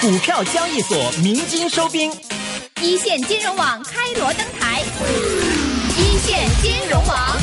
股票交易所鸣金收兵，一线金融网开锣登台，一线金融网。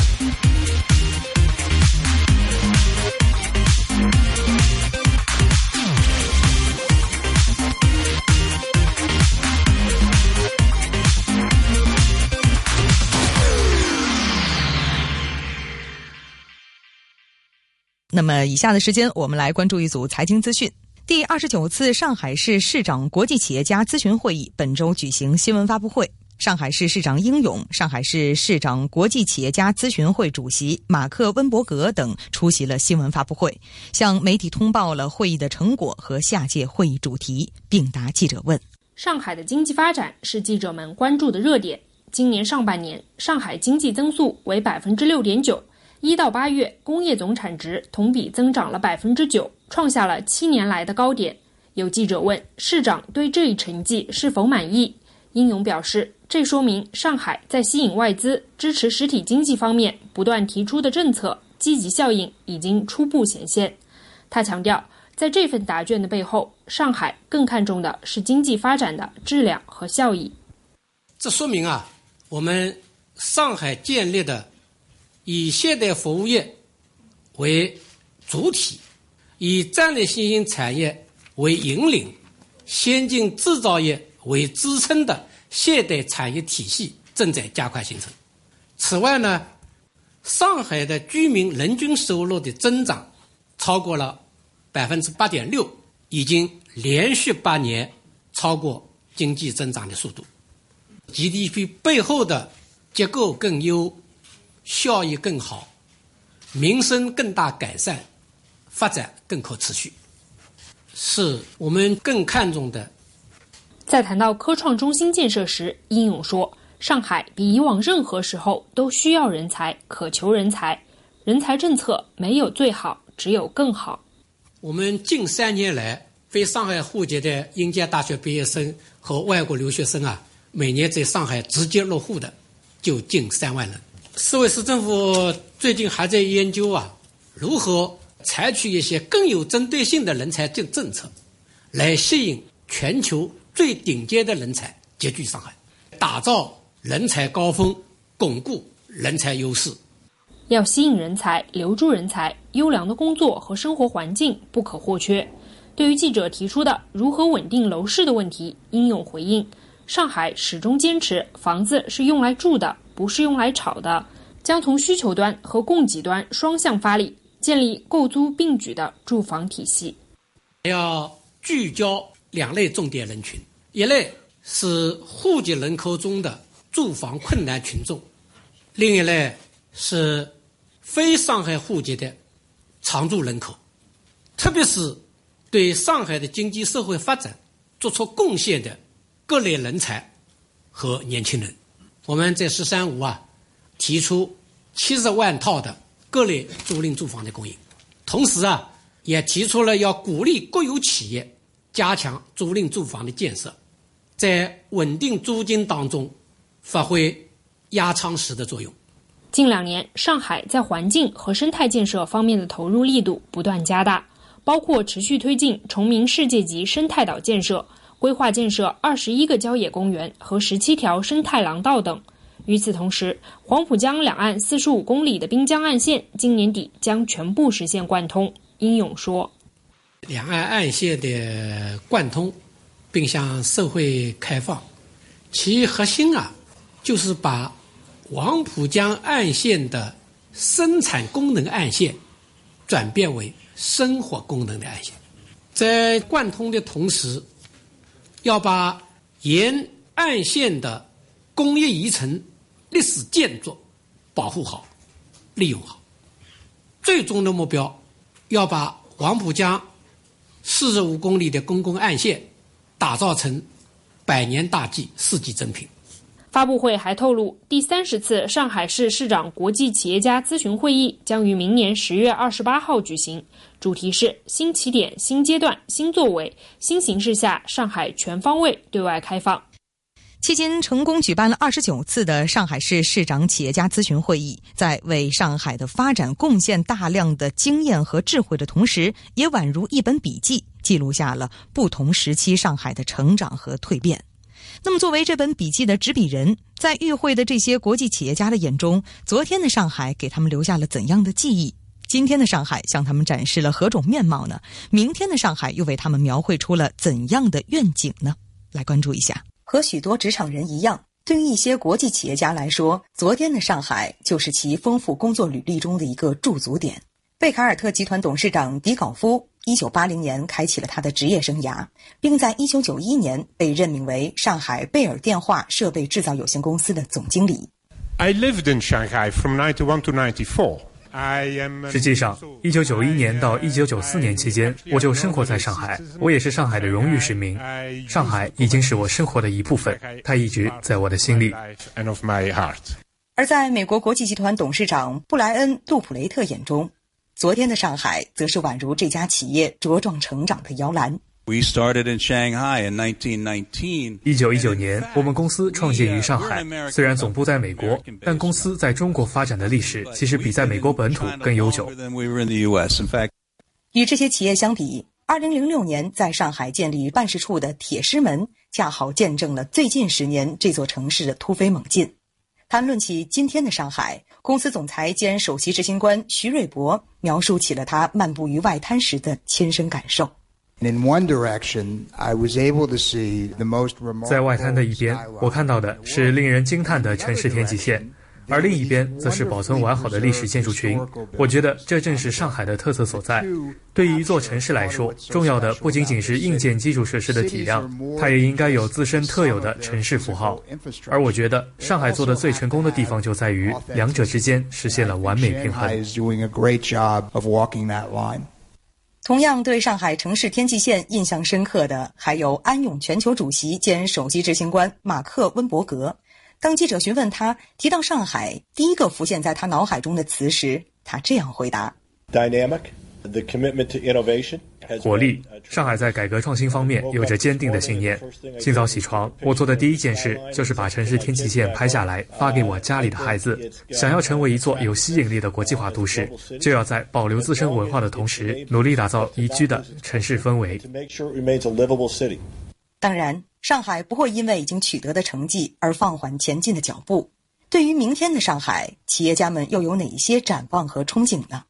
那么，以下的时间，我们来关注一组财经资讯。第二十九次上海市市长国际企业家咨询会议本周举行新闻发布会，上海市市长英勇、上海市市长国际企业家咨询会主席马克温伯格等出席了新闻发布会，向媒体通报了会议的成果和下届会议主题，并答记者问。上海的经济发展是记者们关注的热点。今年上半年，上海经济增速为百分之六点九。一到八月，工业总产值同比增长了百分之九，创下了七年来的高点。有记者问市长对这一成绩是否满意，英勇表示，这说明上海在吸引外资、支持实体经济方面不断提出的政策积极效应已经初步显现。他强调，在这份答卷的背后，上海更看重的是经济发展的质量和效益。这说明啊，我们上海建立的。以现代服务业为主体，以战略新兴产业为引领，先进制造业为支撑的现代产业体系正在加快形成。此外呢，上海的居民人均收入的增长超过了百分之八点六，已经连续八年超过经济增长的速度。GDP 背后的结构更优。效益更好，民生更大改善，发展更可持续，是我们更看重的。在谈到科创中心建设时，殷勇说：“上海比以往任何时候都需要人才，渴求人才。人才政策没有最好，只有更好。”我们近三年来，非上海户籍的应届大学毕业生和外国留学生啊，每年在上海直接落户的就近三万人。市委市政府最近还在研究啊，如何采取一些更有针对性的人才政政策，来吸引全球最顶尖的人才集聚上海，打造人才高峰，巩固人才优势。要吸引人才、留住人才，优良的工作和生活环境不可或缺。对于记者提出的如何稳定楼市的问题，应勇回应：上海始终坚持，房子是用来住的。不是用来炒的，将从需求端和供给端双向发力，建立购租并举的住房体系。要聚焦两类重点人群：一类是户籍人口中的住房困难群众，另一类是非上海户籍的常住人口，特别是对上海的经济社会发展做出贡献的各类人才和年轻人。我们在“十三五”啊，提出七十万套的各类租赁住房的供应，同时啊，也提出了要鼓励国有企业加强租赁住房的建设，在稳定租金当中发挥压舱石的作用。近两年，上海在环境和生态建设方面的投入力度不断加大，包括持续推进崇明世界级生态岛建设。规划建设二十一个郊野公园和十七条生态廊道等。与此同时，黄浦江两岸四十五公里的滨江岸线今年底将全部实现贯通。英勇说：“两岸岸线的贯通并向社会开放，其核心啊，就是把黄浦江岸线的生产功能岸线转变为生活功能的岸线，在贯通的同时。”要把沿岸线的工业遗存、历史建筑保护好、利用好。最终的目标，要把黄浦江四十五公里的公共岸线打造成百年大计、世纪珍品。发布会还透露，第三十次上海市市长国际企业家咨询会议将于明年十月二十八号举行。主题是新起点、新阶段、新作为、新形势下上海全方位对外开放。期间成功举办了二十九次的上海市市长企业家咨询会议，在为上海的发展贡献大量的经验和智慧的同时，也宛如一本笔记。记录下了不同时期上海的成长和蜕变。那么，作为这本笔记的执笔人，在与会的这些国际企业家的眼中，昨天的上海给他们留下了怎样的记忆？今天的上海向他们展示了何种面貌呢？明天的上海又为他们描绘出了怎样的愿景呢？来关注一下。和许多职场人一样，对于一些国际企业家来说，昨天的上海就是其丰富工作履历中的一个驻足点。贝卡尔特集团董事长迪考夫，一九八零年开启了他的职业生涯，并在一九九一年被任命为上海贝尔电话设备制造有限公司的总经理。I lived in Shanghai from ninety one to ninety four. 实际上，一九九一年到一九九四年期间，我就生活在上海。我也是上海的荣誉市民。上海已经是我生活的一部分，它一直在我的心里。而在美国国际集团董事长布莱恩·杜普雷特眼中，昨天的上海则是宛如这家企业茁壮成长的摇篮。We started in Shanghai in 1919. 一九一九年，我们公司创建于上海。虽然总部在美国，但公司在中国发展的历史其实比在美国本土更悠久。与这些企业相比，二零零六年在上海建立办事处的铁狮门，恰好见证了最近十年这座城市的突飞猛进。谈论起今天的上海，公司总裁兼首席执行官徐瑞博描述起了他漫步于外滩时的亲身感受。在外滩的一边，我看到的是令人惊叹的城市天际线，而另一边则是保存完好的历史建筑群。我觉得这正是上海的特色所在。对于一座城市来说，重要的不仅仅是硬件基础设施的体量，它也应该有自身特有的城市符号。而我觉得上海做的最成功的地方就在于两者之间实现了完美平衡。同样对上海城市天际线印象深刻的，还有安永全球主席兼首席执行官马克温伯格。当记者询问他提到上海，第一个浮现在他脑海中的词时，他这样回答：“Dynamic, the commitment to innovation.” 活力。上海在改革创新方面有着坚定的信念。清早起床，我做的第一件事就是把城市天际线拍下来，发给我家里的孩子。想要成为一座有吸引力的国际化都市，就要在保留自身文化的同时，努力打造宜居的城市氛围。当然，上海不会因为已经取得的成绩而放缓前进的脚步。对于明天的上海，企业家们又有哪些展望和憧憬呢？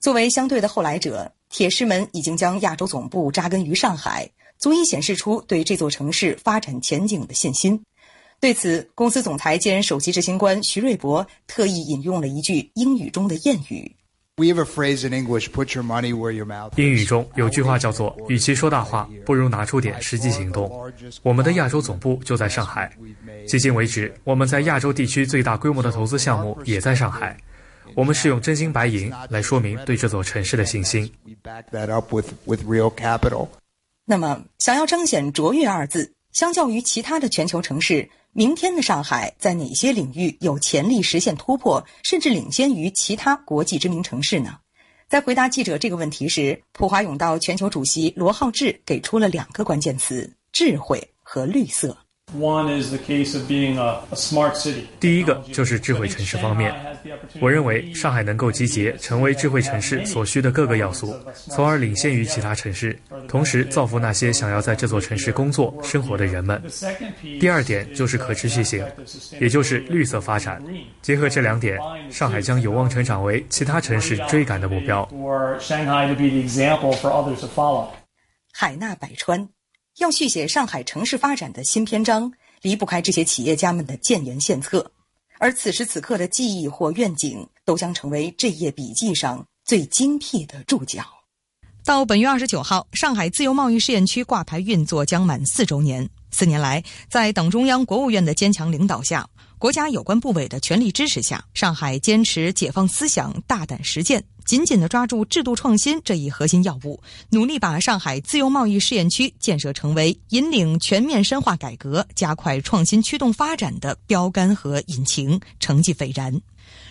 作为相对的后来者。铁狮门已经将亚洲总部扎根于上海，足以显示出对这座城市发展前景的信心。对此，公司总裁兼首席执行官徐瑞博特意引用了一句英语中的谚语。英语中有句话叫做：“与其说大话，不如拿出点实际行动。”我们的亚洲总部就在上海，迄今为止，我们在亚洲地区最大规模的投资项目也在上海。我们是用真金白银来说明对这座城市的信心。那么，想要彰显卓越二字，相较于其他的全球城市，明天的上海在哪些领域有潜力实现突破，甚至领先于其他国际知名城市呢？在回答记者这个问题时，普华永道全球主席罗浩志给出了两个关键词：智慧和绿色。第一个就是智慧城市方面，我认为上海能够集结成为智慧城市所需的各个要素，从而领先于其他城市，同时造福那些想要在这座城市工作生活的人们。第二点就是可持续性，也就是绿色发展。结合这两点，上海将有望成长为其他城市追赶的目标。海纳百川。要续写上海城市发展的新篇章，离不开这些企业家们的建言献策，而此时此刻的记忆或愿景，都将成为这页笔记上最精辟的注脚。到本月二十九号，上海自由贸易试验区挂牌运作将满四周年。四年来，在党中央、国务院的坚强领导下。国家有关部委的全力支持下，上海坚持解放思想、大胆实践，紧紧地抓住制度创新这一核心要务，努力把上海自由贸易试验区建设成为引领全面深化改革、加快创新驱动发展的标杆和引擎，成绩斐然。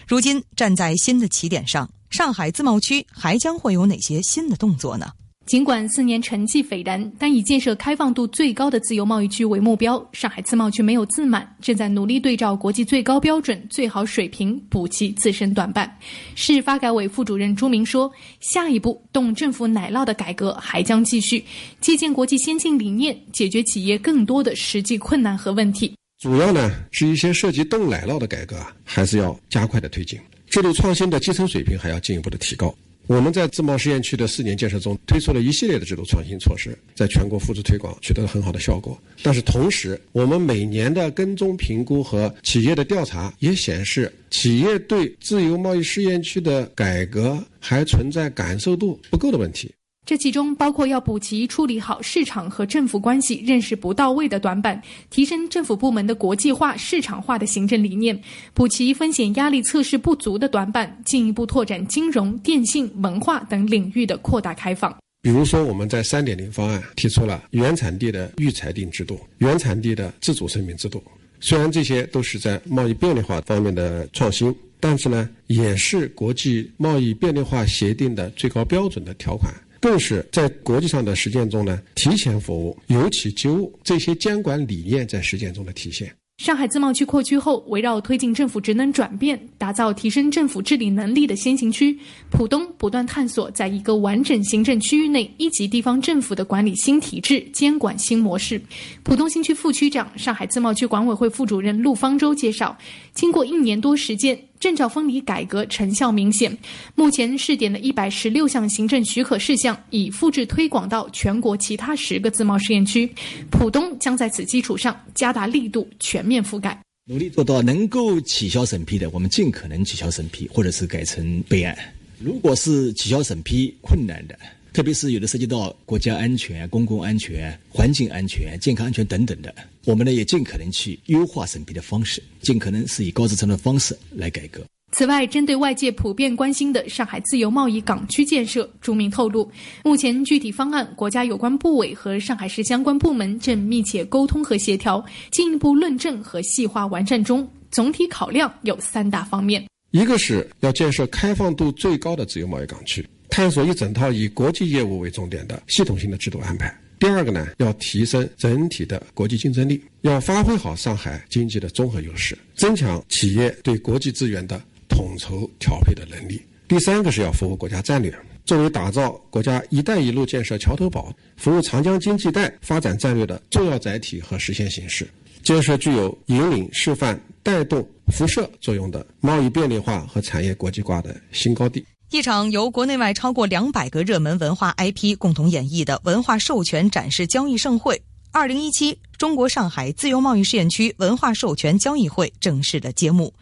如今站在新的起点上，上海自贸区还将会有哪些新的动作呢？尽管四年成绩斐然，但以建设开放度最高的自由贸易区为目标，上海自贸区没有自满，正在努力对照国际最高标准、最好水平补齐自身短板。市发改委副主任朱明说：“下一步动政府奶酪的改革还将继续，借鉴国际先进理念，解决企业更多的实际困难和问题。主要呢是一些涉及动奶酪的改革啊，还是要加快的推进，制度创新的基层水平还要进一步的提高。”我们在自贸试验区的四年建设中，推出了一系列的制度创新措施，在全国复制推广取得了很好的效果。但是同时，我们每年的跟踪评估和企业的调查也显示，企业对自由贸易试验区的改革还存在感受度不够的问题。这其中包括要补齐处理好市场和政府关系认识不到位的短板，提升政府部门的国际化、市场化的行政理念，补齐风险压力测试不足的短板，进一步拓展金融、电信、文化等领域的扩大开放。比如说，我们在三点零方案提出了原产地的预裁定制度、原产地的自主声明制度。虽然这些都是在贸易便利化方面的创新，但是呢，也是国际贸易便利化协定的最高标准的条款。更是在国际上的实践中呢，提前服务、由起就物这些监管理念在实践中的体现。上海自贸区扩区后，围绕推进政府职能转变、打造提升政府治理能力的先行区，浦东不断探索在一个完整行政区域内一级地方政府的管理新体制、监管新模式。浦东新区副区长、上海自贸区管委会副主任陆方舟介绍，经过一年多时间。证照分离改革成效明显，目前试点的一百十六项行政许可事项已复制推广到全国其他十个自贸试验区，浦东将在此基础上加大力度，全面覆盖，努力做到能够取消审批的，我们尽可能取消审批，或者是改成备案。如果是取消审批困难的。特别是有的涉及到国家安全、公共安全、环境安全、健康安全等等的，我们呢也尽可能去优化审批的方式，尽可能是以高质量的方式来改革。此外，针对外界普遍关心的上海自由贸易港区建设，朱明透露，目前具体方案，国家有关部委和上海市相关部门正密切沟通和协调，进一步论证和细化完善中。总体考量有三大方面：一个是要建设开放度最高的自由贸易港区。探索一整套以国际业务为重点的系统性的制度安排。第二个呢，要提升整体的国际竞争力，要发挥好上海经济的综合优势，增强企业对国际资源的统筹调配的能力。第三个是要符合国家战略，作为打造国家“一带一路”建设桥头堡、服务长江经济带发展战略的重要载体和实现形式，建设具有引领、示范、带动、辐射作用的贸易便利化和产业国际化的新高地。一场由国内外超过两百个热门文化 IP 共同演绎的文化授权展示交易盛会——二零一七中国上海自由贸易试验区文化授权交易会正式的揭幕。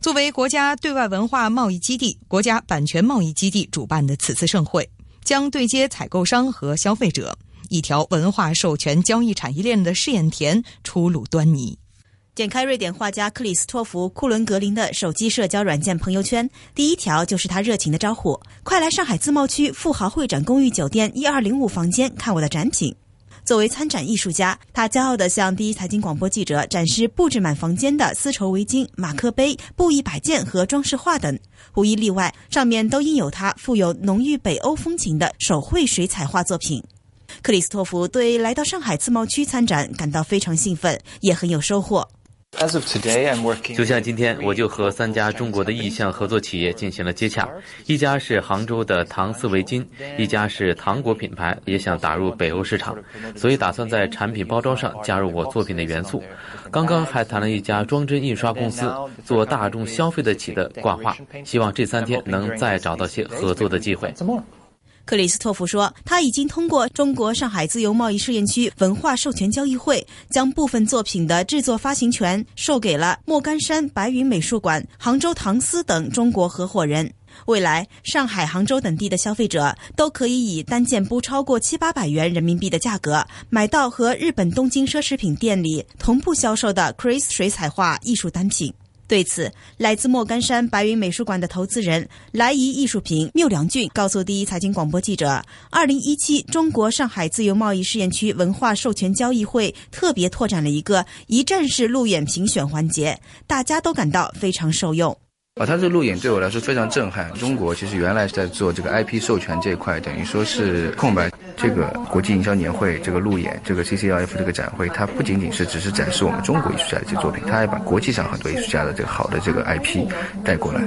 作为国家对外文化贸易基地、国家版权贸易基地主办的此次盛会，将对接采购商和消费者，一条文化授权交易产业链的试验田初露端倪。点开瑞典画家克里斯托弗·库伦格林的手机社交软件朋友圈，第一条就是他热情的招呼：“快来上海自贸区富豪会展公寓酒店一二零五房间看我的展品。”作为参展艺术家，他骄傲地向第一财经广播记者展示布置满房间的丝绸围巾、马克杯、布艺摆件和装饰画等，无一例外，上面都印有他富有浓郁北欧风情的手绘水彩画作品。克里斯托弗对来到上海自贸区参展感到非常兴奋，也很有收获。就像今天，我就和三家中国的意向合作企业进行了接洽，一家是杭州的唐丝围巾，一家是糖果品牌，也想打入北欧市场，所以打算在产品包装上加入我作品的元素。刚刚还谈了一家装帧印刷公司，做大众消费得起的挂画，希望这三天能再找到些合作的机会。克里斯托弗说，他已经通过中国上海自由贸易试验区文化授权交易会，将部分作品的制作发行权授给了莫干山白云美术馆、杭州唐斯等中国合伙人。未来，上海、杭州等地的消费者都可以以单件不超过七八百元人民币的价格，买到和日本东京奢侈品店里同步销售的 Chris 水彩画艺术单品。对此，来自莫干山白云美术馆的投资人来怡艺术品缪良俊告诉第一财经广播记者：“二零一七中国上海自由贸易试验区文化授权交易会特别拓展了一个一站式路演评选环节，大家都感到非常受用。”啊，他这路演对我来说非常震撼。中国其实原来在做这个 IP 授权这一块，等于说是空白。这个国际营销年会，这个路演，这个 CCLF 这个展会，它不仅仅是只是展示我们中国艺术家的一些作品，它还把国际上很多艺术家的这个好的这个 IP 带过来。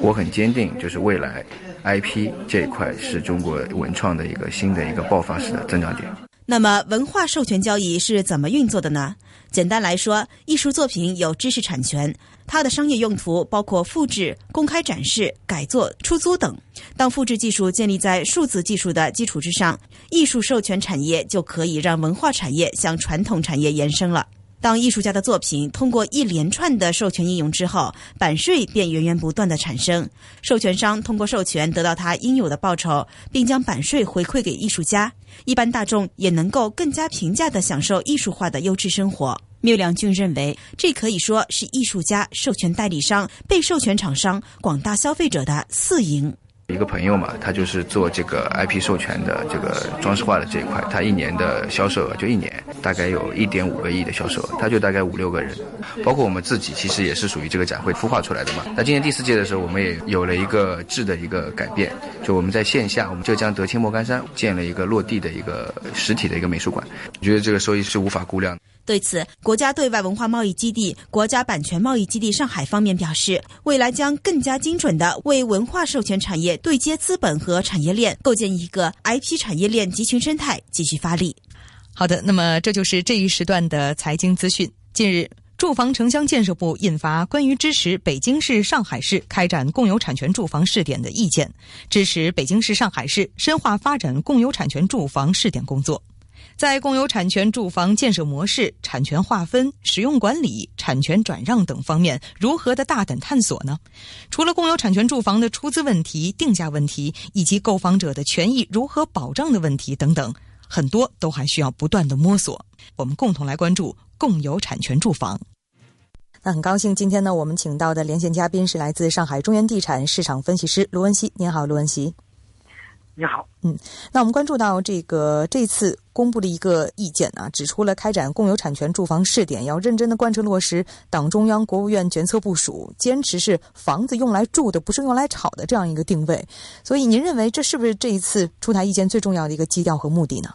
我很坚定，就是未来 IP 这一块是中国文创的一个新的一个爆发式的增长点。那么，文化授权交易是怎么运作的呢？简单来说，艺术作品有知识产权，它的商业用途包括复制、公开展示、改作、出租等。当复制技术建立在数字技术的基础之上，艺术授权产业就可以让文化产业向传统产业延伸了。当艺术家的作品通过一连串的授权应用之后，版税便源源不断的产生。授权商通过授权得到他应有的报酬，并将版税回馈给艺术家。一般大众也能够更加平价的享受艺术化的优质生活。缪良俊认为，这可以说是艺术家、授权代理商、被授权厂商、广大消费者的四赢。一个朋友嘛，他就是做这个 IP 授权的这个装饰画的这一块，他一年的销售额就一年大概有一点五个亿的销售额，他就大概五六个人，包括我们自己其实也是属于这个展会孵化出来的嘛。那今年第四届的时候，我们也有了一个质的一个改变，就我们在线下，我们浙江德清莫干山建了一个落地的一个实体的一个美术馆，我觉得这个收益是无法估量。对此，国家对外文化贸易基地、国家版权贸易基地上海方面表示，未来将更加精准地为文化授权产业对接资本和产业链，构建一个 IP 产业链集群生态，继续发力。好的，那么这就是这一时段的财经资讯。近日，住房城乡建设部印发关于支持北京市、上海市开展共有产权住房试点的意见，支持北京市、上海市深化发展共有产权住房试点工作。在共有产权住房建设模式、产权划分、使用管理、产权转让等方面，如何的大胆探索呢？除了共有产权住房的出资问题、定价问题，以及购房者的权益如何保障的问题等等，很多都还需要不断的摸索。我们共同来关注共有产权住房。那很高兴，今天呢，我们请到的连线嘉宾是来自上海中原地产市场分析师卢文熙。您好，卢文熙。你好，嗯，那我们关注到这个这次公布的一个意见啊，指出了开展共有产权住房试点要认真的贯彻落实党中央、国务院决策部署，坚持是房子用来住的，不是用来炒的这样一个定位。所以，您认为这是不是这一次出台意见最重要的一个基调和目的呢？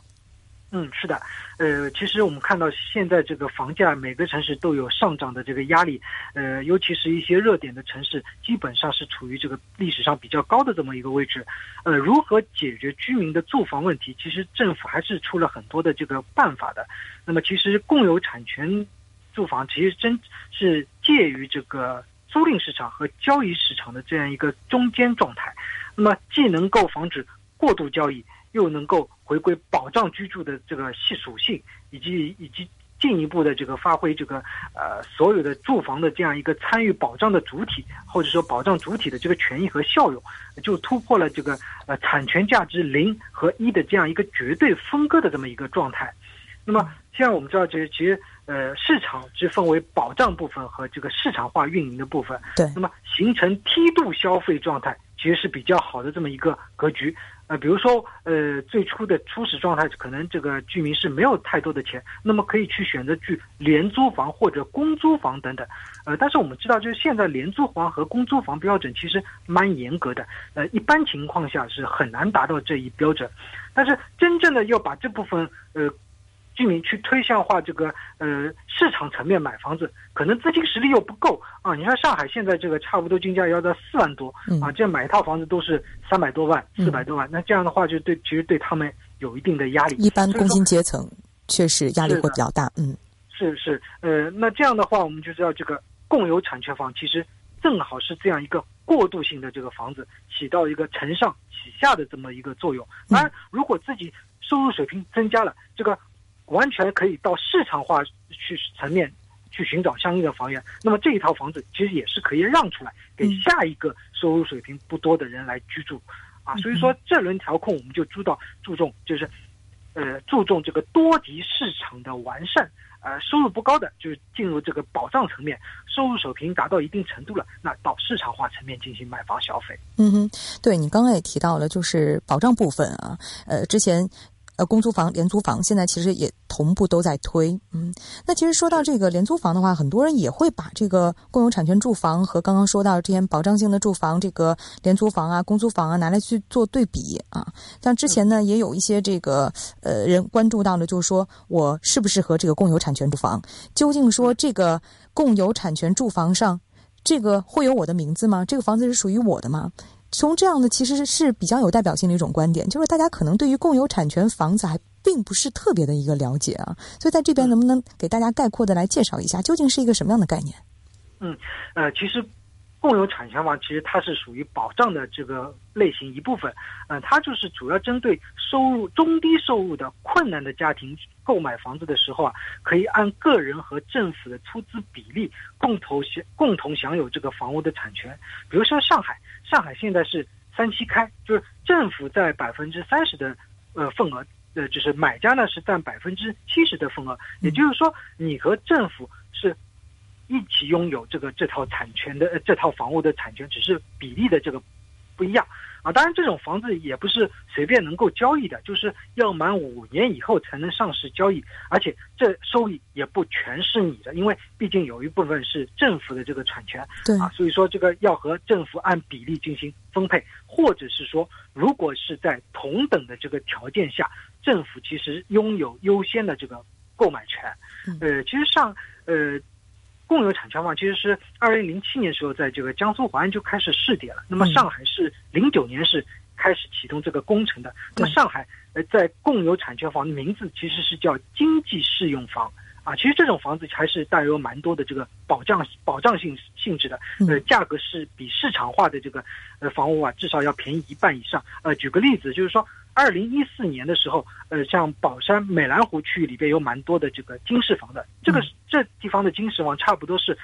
嗯，是的。呃，其实我们看到现在这个房价，每个城市都有上涨的这个压力。呃，尤其是一些热点的城市，基本上是处于这个历史上比较高的这么一个位置。呃，如何解决居民的住房问题？其实政府还是出了很多的这个办法的。那么，其实共有产权住房其实真是介于这个租赁市场和交易市场的这样一个中间状态。那么，既能够防止过度交易。又能够回归保障居住的这个系属性，以及以及进一步的这个发挥这个呃所有的住房的这样一个参与保障的主体，或者说保障主体的这个权益和效用，就突破了这个呃产权价值零和一的这样一个绝对分割的这么一个状态。那么现在我们知道，其实其实呃市场只分为保障部分和这个市场化运营的部分。对。那么形成梯度消费状态，其实是比较好的这么一个格局。呃，比如说，呃，最初的初始状态，可能这个居民是没有太多的钱，那么可以去选择去廉租房或者公租房等等。呃，但是我们知道，就是现在廉租房和公租房标准其实蛮严格的，呃，一般情况下是很难达到这一标准。但是真正的要把这部分，呃。居民去推向化这个呃市场层面买房子，可能资金实力又不够啊！你看上海现在这个差不多均价要到四万多啊，这样买一套房子都是三百多万、四百多万，那这样的话就对其实对他们有一定的压力。一般工薪阶层确实压力会比较大，嗯，是是呃，那这样的话我们就知道这个共有产权房其实正好是这样一个过渡性的这个房子，起到一个承上启下的这么一个作用。当然，如果自己收入水平增加了，这个。完全可以到市场化去层面去寻找相应的房源，那么这一套房子其实也是可以让出来给下一个收入水平不多的人来居住，啊，所以说这轮调控我们就注到注重就是，呃，注重这个多级市场的完善，呃，收入不高的就是进入这个保障层面，收入水平达到一定程度了，那到市场化层面进行买房消费。嗯哼，对你刚刚也提到了，就是保障部分啊，呃，之前。呃公租房、廉租房，现在其实也同步都在推。嗯，那其实说到这个廉租房的话，很多人也会把这个共有产权住房和刚刚说到这些保障性的住房，这个廉租房啊、公租房啊拿来去做对比啊。像之前呢，也有一些这个呃人关注到了，就是说我适不适合这个共有产权住房？究竟说这个共有产权住房上，这个会有我的名字吗？这个房子是属于我的吗？从这样的其实是比较有代表性的一种观点，就是大家可能对于共有产权房子还并不是特别的一个了解啊，所以在这边能不能给大家概括的来介绍一下，究竟是一个什么样的概念？嗯，呃，其实共有产权房其实它是属于保障的这个类型一部分，嗯，它就是主要针对收入中低收入的困难的家庭购买房子的时候啊，可以按个人和政府的出资比例共同享共同享有这个房屋的产权，比如说上海。上海现在是三七开，就是政府在百分之三十的呃份额，呃就是买家呢是占百分之七十的份额，也就是说你和政府是一起拥有这个这套产权的这套房屋的产权，只是比例的这个不一样。啊，当然，这种房子也不是随便能够交易的，就是要满五年以后才能上市交易，而且这收益也不全是你的，因为毕竟有一部分是政府的这个产权，对啊，所以说这个要和政府按比例进行分配，或者是说，如果是在同等的这个条件下，政府其实拥有优先的这个购买权，呃，其实上，呃。共有产权房其实是二零零七年时候在这个江苏淮安就开始试点了。那么上海是零九年是开始启动这个工程的。那么上海呃在共有产权房的名字其实是叫经济适用房啊。其实这种房子还是带有蛮多的这个保障保障性性质的。呃，价格是比市场化的这个呃房屋啊至少要便宜一半以上。呃，举个例子就是说。二零一四年的时候，呃，像宝山美兰湖区域里边有蛮多的这个经适房的，这个这地方的经适房差不多是，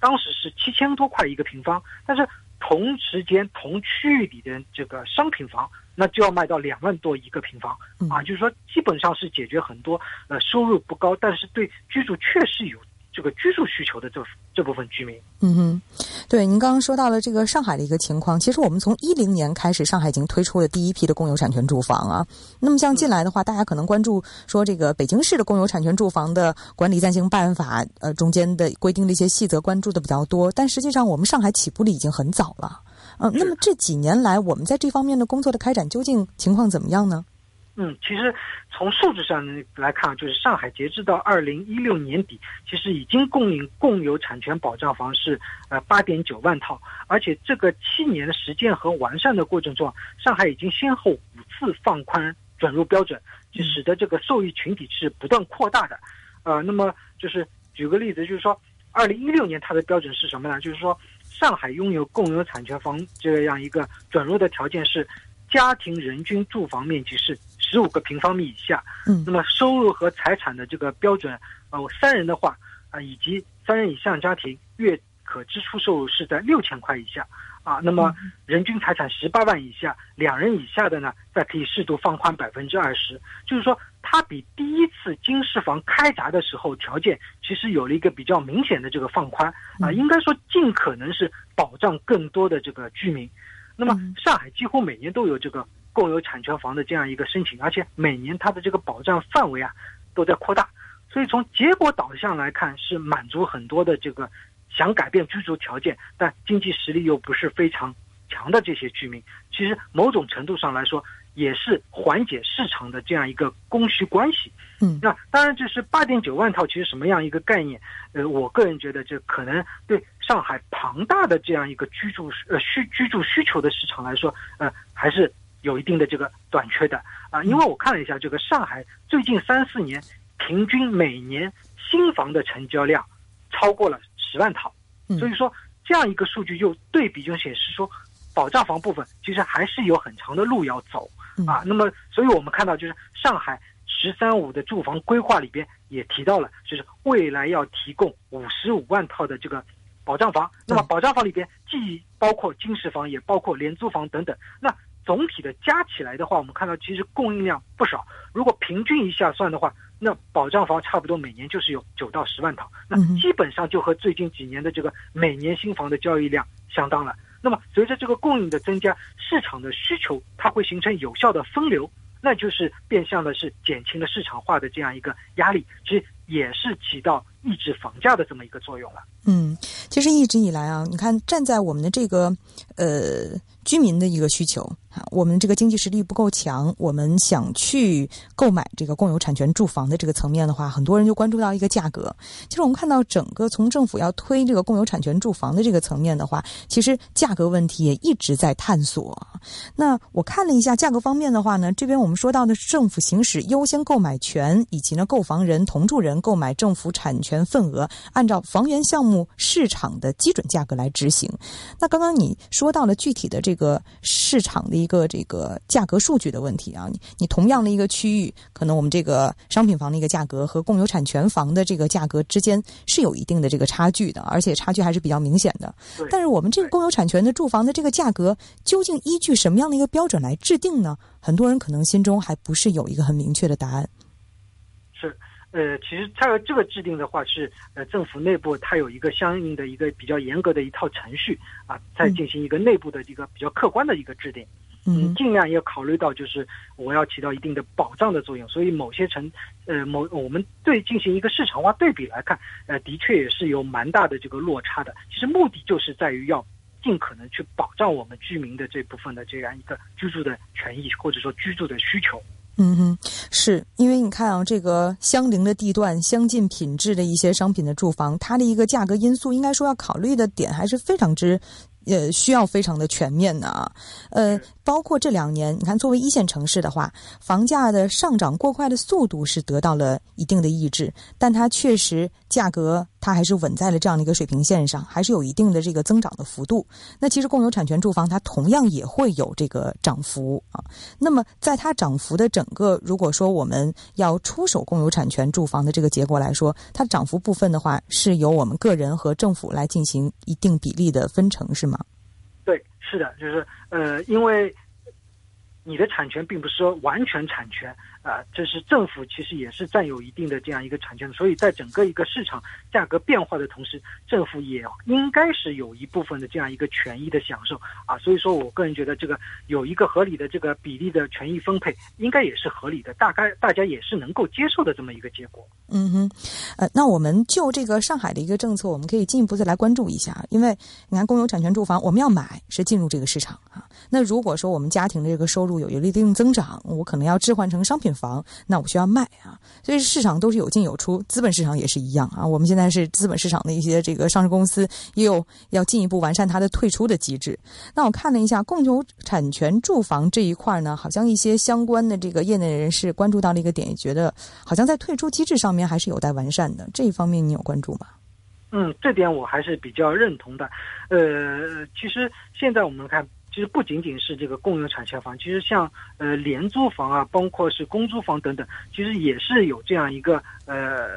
当时是七千多块一个平方，但是同时间同区域里的这个商品房，那就要卖到两万多一个平方，啊，就是说基本上是解决很多呃收入不高，但是对居住确实有。这个居住需求的这这部分居民，嗯哼，对，您刚刚说到了这个上海的一个情况，其实我们从一零年开始，上海已经推出了第一批的公有产权住房啊。那么像近来的话，大家可能关注说这个北京市的公有产权住房的管理暂行办法，呃，中间的规定的一些细则关注的比较多，但实际上我们上海起步的已经很早了，嗯，那么这几年来，我们在这方面的工作的开展究竟情况怎么样呢？嗯，其实从数字上来看，就是上海截至到二零一六年底，其实已经供应共有产权保障房是呃八点九万套，而且这个七年的实践和完善的过程中，上海已经先后五次放宽准入标准，就使得这个受益群体是不断扩大的。呃，那么就是举个例子，就是说二零一六年它的标准是什么呢？就是说上海拥有共有产权房这样一个准入的条件是。家庭人均住房面积是十五个平方米以下，嗯，那么收入和财产的这个标准，呃，三人的话啊，以及三人以上家庭月可支出收入是在六千块以下，啊，那么人均财产十八万以下，两人以下的呢，再可以适度放宽百分之二十，就是说它比第一次经适房开闸的时候条件其实有了一个比较明显的这个放宽，啊，应该说尽可能是保障更多的这个居民。那么上海几乎每年都有这个共有产权房的这样一个申请，而且每年它的这个保障范围啊都在扩大，所以从结果导向来看，是满足很多的这个想改变居住条件，但经济实力又不是非常强的这些居民。其实某种程度上来说，也是缓解市场的这样一个供需关系。嗯，那当然，这是八点九万套，其实什么样一个概念？呃，我个人觉得，这可能对上海庞大的这样一个居住呃需居住需求的市场来说，呃，还是有一定的这个短缺的啊。因为我看了一下，这个上海最近三四年平均每年新房的成交量超过了十万套，所以说这样一个数据就对比就显示说，保障房部分其实还是有很长的路要走啊。那么，所以我们看到就是上海。十三五的住房规划里边也提到了，就是未来要提供五十五万套的这个保障房。那么保障房里边既包括经适房，也包括廉租房等等。那总体的加起来的话，我们看到其实供应量不少。如果平均一下算的话，那保障房差不多每年就是有九到十万套。那基本上就和最近几年的这个每年新房的交易量相当了。那么随着这个供应的增加，市场的需求它会形成有效的分流。那就是变相的是减轻了市场化的这样一个压力，其实也是起到抑制房价的这么一个作用了。嗯，其实一直以来啊，你看站在我们的这个呃居民的一个需求啊，我们这个经济实力不够强，我们想去购买这个共有产权住房的这个层面的话，很多人就关注到一个价格。其实我们看到整个从政府要推这个共有产权住房的这个层面的话，其实价格问题也一直在探索。那我看了一下价格方面的话呢，这边我们说到的是政府行使优先购买权，以及呢购房人同住人购买政府产权份额，按照房源项目市场的基准价格来执行。那刚刚你说到了具体的这个市场的一个这个价格数据的问题啊，你你同样的一个区域，可能我们这个商品房的一个价格和共有产权房的这个价格之间是有一定的这个差距的，而且差距还是比较明显的。但是我们这个共有产权的住房的这个价格，究竟依据什么样的一个标准来制定呢？很多人可能心中还不是有一个很明确的答案。是。呃，其实它这个制定的话是，呃，政府内部它有一个相应的一个比较严格的一套程序啊，在进行一个内部的一个比较客观的一个制定，嗯，尽量也考虑到就是我要起到一定的保障的作用，所以某些城，呃，某我们对进行一个市场化对比来看，呃，的确也是有蛮大的这个落差的。其实目的就是在于要尽可能去保障我们居民的这部分的这样一个居住的权益或者说居住的需求。嗯哼，是因为你看啊，这个相邻的地段、相近品质的一些商品的住房，它的一个价格因素，应该说要考虑的点还是非常之。呃，需要非常的全面的啊，呃，包括这两年，你看，作为一线城市的话，房价的上涨过快的速度是得到了一定的抑制，但它确实价格它还是稳在了这样的一个水平线上，还是有一定的这个增长的幅度。那其实共有产权住房它同样也会有这个涨幅啊。那么在它涨幅的整个，如果说我们要出手共有产权住房的这个结果来说，它涨幅部分的话，是由我们个人和政府来进行一定比例的分成，是吗？对，是的，就是呃，因为你的产权并不是说完全产权。啊，这是政府其实也是占有一定的这样一个产权的，所以在整个一个市场价格变化的同时，政府也应该是有一部分的这样一个权益的享受啊。所以说我个人觉得这个有一个合理的这个比例的权益分配，应该也是合理的，大概大家也是能够接受的这么一个结果。嗯哼，呃，那我们就这个上海的一个政策，我们可以进一步再来关注一下，因为你看公有产权住房，我们要买是进入这个市场啊。那如果说我们家庭的这个收入有一定增长，我可能要置换成商品。房，那我需要卖啊，所以市场都是有进有出，资本市场也是一样啊。我们现在是资本市场的一些这个上市公司，也有要进一步完善它的退出的机制。那我看了一下共有产权住房这一块呢，好像一些相关的这个业内人士关注到了一个点，觉得好像在退出机制上面还是有待完善的。这一方面你有关注吗？嗯，这点我还是比较认同的。呃，其实现在我们看。其实不仅仅是这个共有产权房，其实像呃廉租房啊，包括是公租房等等，其实也是有这样一个呃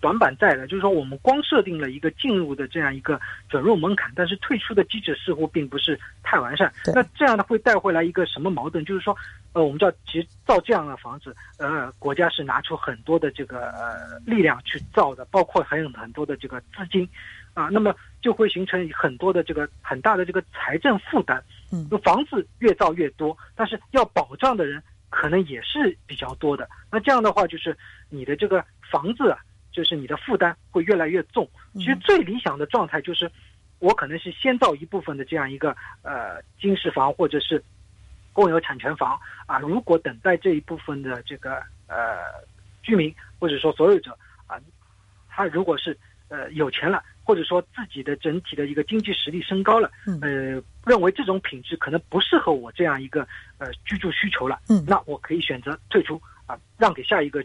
短板在的。就是说，我们光设定了一个进入的这样一个准入门槛，但是退出的机制似乎并不是太完善。那这样呢会带回来一个什么矛盾？就是说，呃，我们知道，其实造这样的房子，呃，国家是拿出很多的这个呃力量去造的，包括还有很多的这个资金。啊，那么就会形成很多的这个很大的这个财政负担。嗯，房子越造越多，但是要保障的人可能也是比较多的。那这样的话，就是你的这个房子啊，就是你的负担会越来越重。其实最理想的状态就是，我可能是先造一部分的这样一个呃经适房或者是共有产权房啊。如果等待这一部分的这个呃居民或者说所有者啊，他如果是呃有钱了。或者说自己的整体的一个经济实力升高了，呃，认为这种品质可能不适合我这样一个呃居住需求了，嗯，那我可以选择退出啊，让给下一个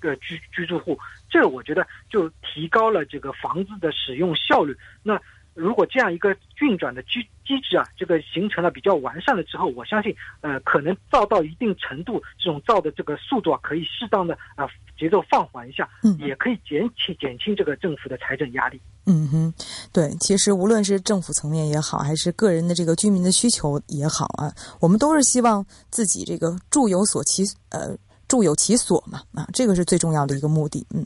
个居居住户，这我觉得就提高了这个房子的使用效率。那如果这样一个运转的机机制啊，这个形成了比较完善了之后，我相信呃，可能造到一定程度，这种造的这个速度啊，可以适当的啊节奏放缓一下，嗯，也可以减轻减轻这个政府的财政压力。嗯哼，对，其实无论是政府层面也好，还是个人的这个居民的需求也好啊，我们都是希望自己这个住有所其呃住有其所嘛，啊，这个是最重要的一个目的。嗯，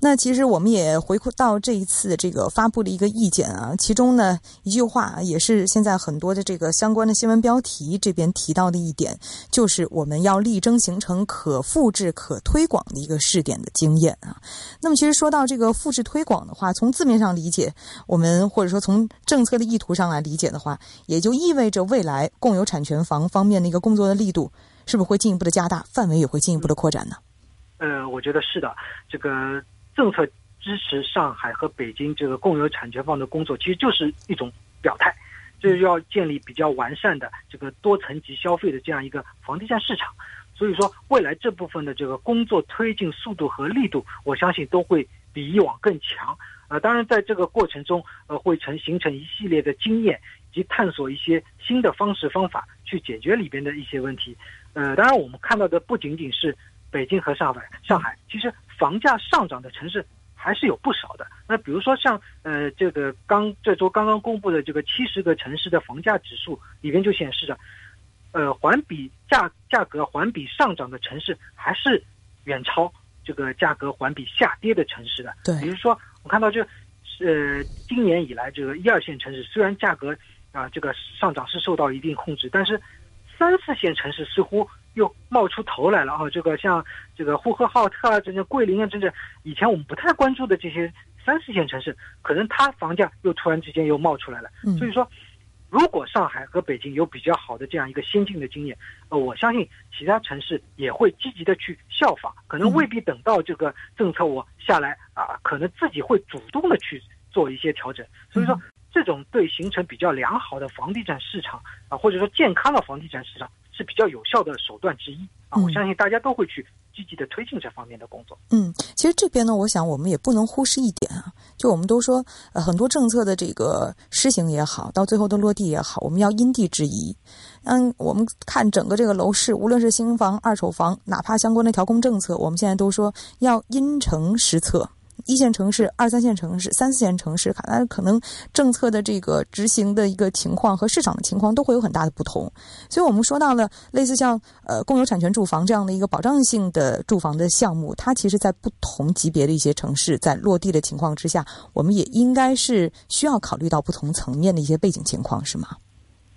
那其实我们也回顾到这一次这个发布的一个意见啊，其中呢一句话也是现在很多的这个相关的新闻标题这边提到的一点，就是我们要力争形成可复制、可推广的一个试点的经验啊。那么，其实说到这个复制推广的话，从字面上理解，我们或者说从政策的意图上来理解的话，也就意味着未来共有产权房方面的一个工作的力度。是不是会进一步的加大，范围也会进一步的扩展呢？呃，我觉得是的。这个政策支持上海和北京这个共有产权方的工作，其实就是一种表态，就是要建立比较完善的这个多层级消费的这样一个房地产市场。所以说，未来这部分的这个工作推进速度和力度，我相信都会比以往更强。呃，当然，在这个过程中，呃，会成形成一系列的经验，以及探索一些新的方式方法去解决里边的一些问题。呃，当然，我们看到的不仅仅是北京和上海。上海其实房价上涨的城市还是有不少的。那比如说像呃这个刚这周刚刚公布的这个七十个城市的房价指数里边就显示着，呃环比价价格环比上涨的城市还是远超这个价格环比下跌的城市的。对，比如说我看到就呃今年以来这个一二线城市虽然价格啊这个上涨是受到一定控制，但是。三四线城市似乎又冒出头来了啊！这个像这个呼和浩特啊，这些桂林啊，真正以前我们不太关注的这些三四线城市，可能它房价又突然之间又冒出来了。所以说，如果上海和北京有比较好的这样一个先进的经验，呃，我相信其他城市也会积极的去效仿，可能未必等到这个政策我下来啊，可能自己会主动的去做一些调整。所以说。这种对形成比较良好的房地产市场啊，或者说健康的房地产市场是比较有效的手段之一啊。我相信大家都会去积极的推进这方面的工作。嗯，其实这边呢，我想我们也不能忽视一点啊，就我们都说呃很多政策的这个施行也好，到最后的落地也好，我们要因地制宜。嗯，我们看整个这个楼市，无论是新房、二手房，哪怕相关的调控政策，我们现在都说要因城施策。一线城市、二三线城市、三四线城市，看来可能政策的这个执行的一个情况和市场的情况都会有很大的不同。所以，我们说到了类似像呃共有产权住房这样的一个保障性的住房的项目，它其实在不同级别的一些城市在落地的情况之下，我们也应该是需要考虑到不同层面的一些背景情况，是吗？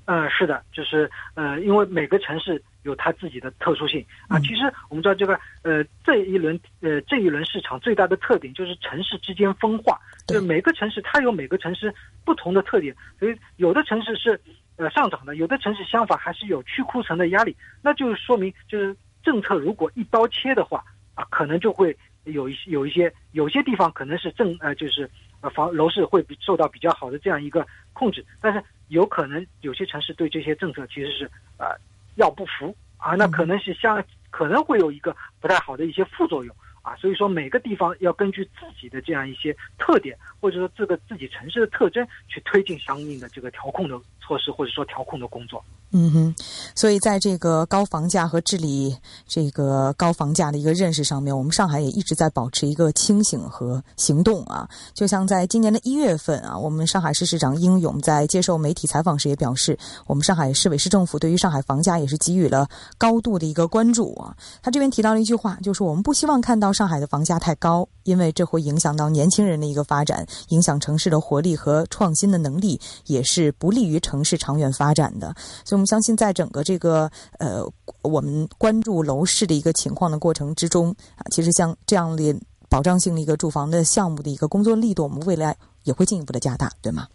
嗯，是的，就是呃，因为每个城市。有它自己的特殊性。啊！其实我们知道这个呃这一轮呃这一轮市场最大的特点就是城市之间分化，就每个城市它有每个城市不同的特点，所以有的城市是呃上涨的，有的城市相反还是有去库存的压力，那就是说明就是政策如果一刀切的话啊，可能就会有一些有一些有些地方可能是政呃就是呃房楼市会比受到比较好的这样一个控制，但是有可能有些城市对这些政策其实是呃。要不服啊，那可能是相可能会有一个不太好的一些副作用啊，所以说每个地方要根据自己的这样一些特点，或者说这个自己城市的特征去推进相应的这个调控的措施，或者说调控的工作。嗯哼，所以在这个高房价和治理这个高房价的一个认识上面，我们上海也一直在保持一个清醒和行动啊。就像在今年的一月份啊，我们上海市市长英勇在接受媒体采访时也表示，我们上海市委市政府对于上海房价也是给予了高度的一个关注啊。他这边提到了一句话，就是我们不希望看到上海的房价太高，因为这会影响到年轻人的一个发展，影响城市的活力和创新的能力，也是不利于城市长远发展的。所以。我们相信，在整个这个呃，我们关注楼市的一个情况的过程之中啊，其实像这样的保障性的一个住房的项目的一个工作力度，我们未来也会进一步的加大，对吗？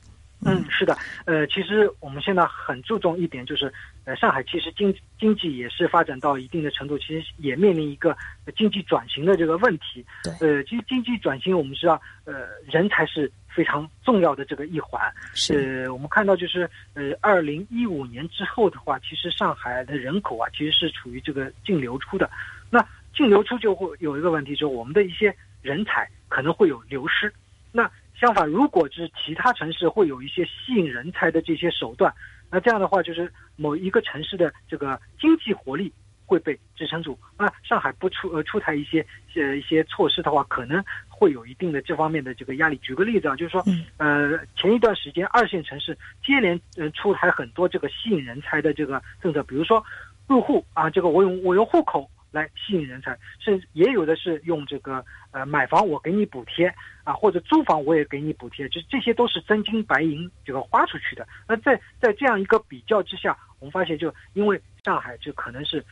嗯，是的，呃，其实我们现在很注重一点，就是呃，上海其实经经济也是发展到一定的程度，其实也面临一个经济转型的这个问题。对，呃，其实经济转型，我们知道，呃，人才是。非常重要的这个一环，是我们看到就是呃，二零一五年之后的话，其实上海的人口啊，其实是处于这个净流出的。那净流出就会有一个问题，就是我们的一些人才可能会有流失。那相反，如果是其他城市会有一些吸引人才的这些手段，那这样的话，就是某一个城市的这个经济活力会被支撑住。那上海不出呃出台一些呃一些措施的话，可能。会有一定的这方面的这个压力。举个例子啊，就是说，呃，前一段时间二线城市接连呃出台很多这个吸引人才的这个政策，比如说入户啊，这个我用我用户口来吸引人才，甚至也有的是用这个呃买房我给你补贴啊，或者租房我也给你补贴，就这些都是真金白银这个花出去的。那在在这样一个比较之下，我们发现就因为上海就可能是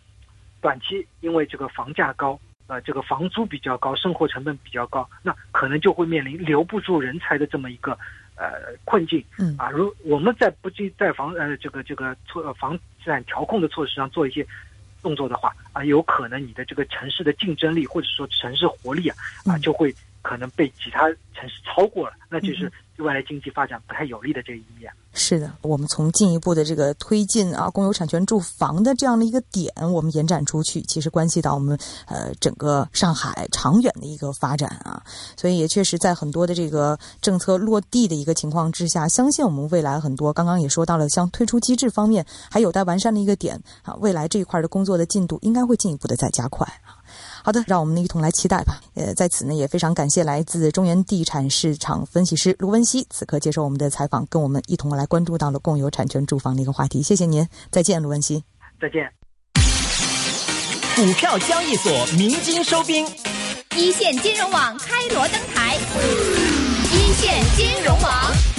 短期因为这个房价高。呃，这个房租比较高，生活成本比较高，那可能就会面临留不住人才的这么一个呃困境。嗯啊，如我们在不计在房呃这个这个措房产调控的措施上做一些动作的话啊，有可能你的这个城市的竞争力或者说城市活力啊啊就会可能被其他城市超过了，那就是对未来经济发展不太有利的这一面。是的，我们从进一步的这个推进啊，公有产权住房的这样的一个点，我们延展出去，其实关系到我们呃整个上海长远的一个发展啊。所以也确实在很多的这个政策落地的一个情况之下，相信我们未来很多刚刚也说到了，像退出机制方面还有待完善的一个点啊，未来这一块的工作的进度应该会进一步的再加快啊。好的，让我们一同来期待吧。呃，在此呢，也非常感谢来自中原地产市场分析师卢文熙此刻接受我们的采访，跟我们一同来关注到了共有产权住房的一个话题。谢谢您，再见，卢文熙。再见。股票交易所鸣金收兵，一线金融网开锣登台，一线金融网。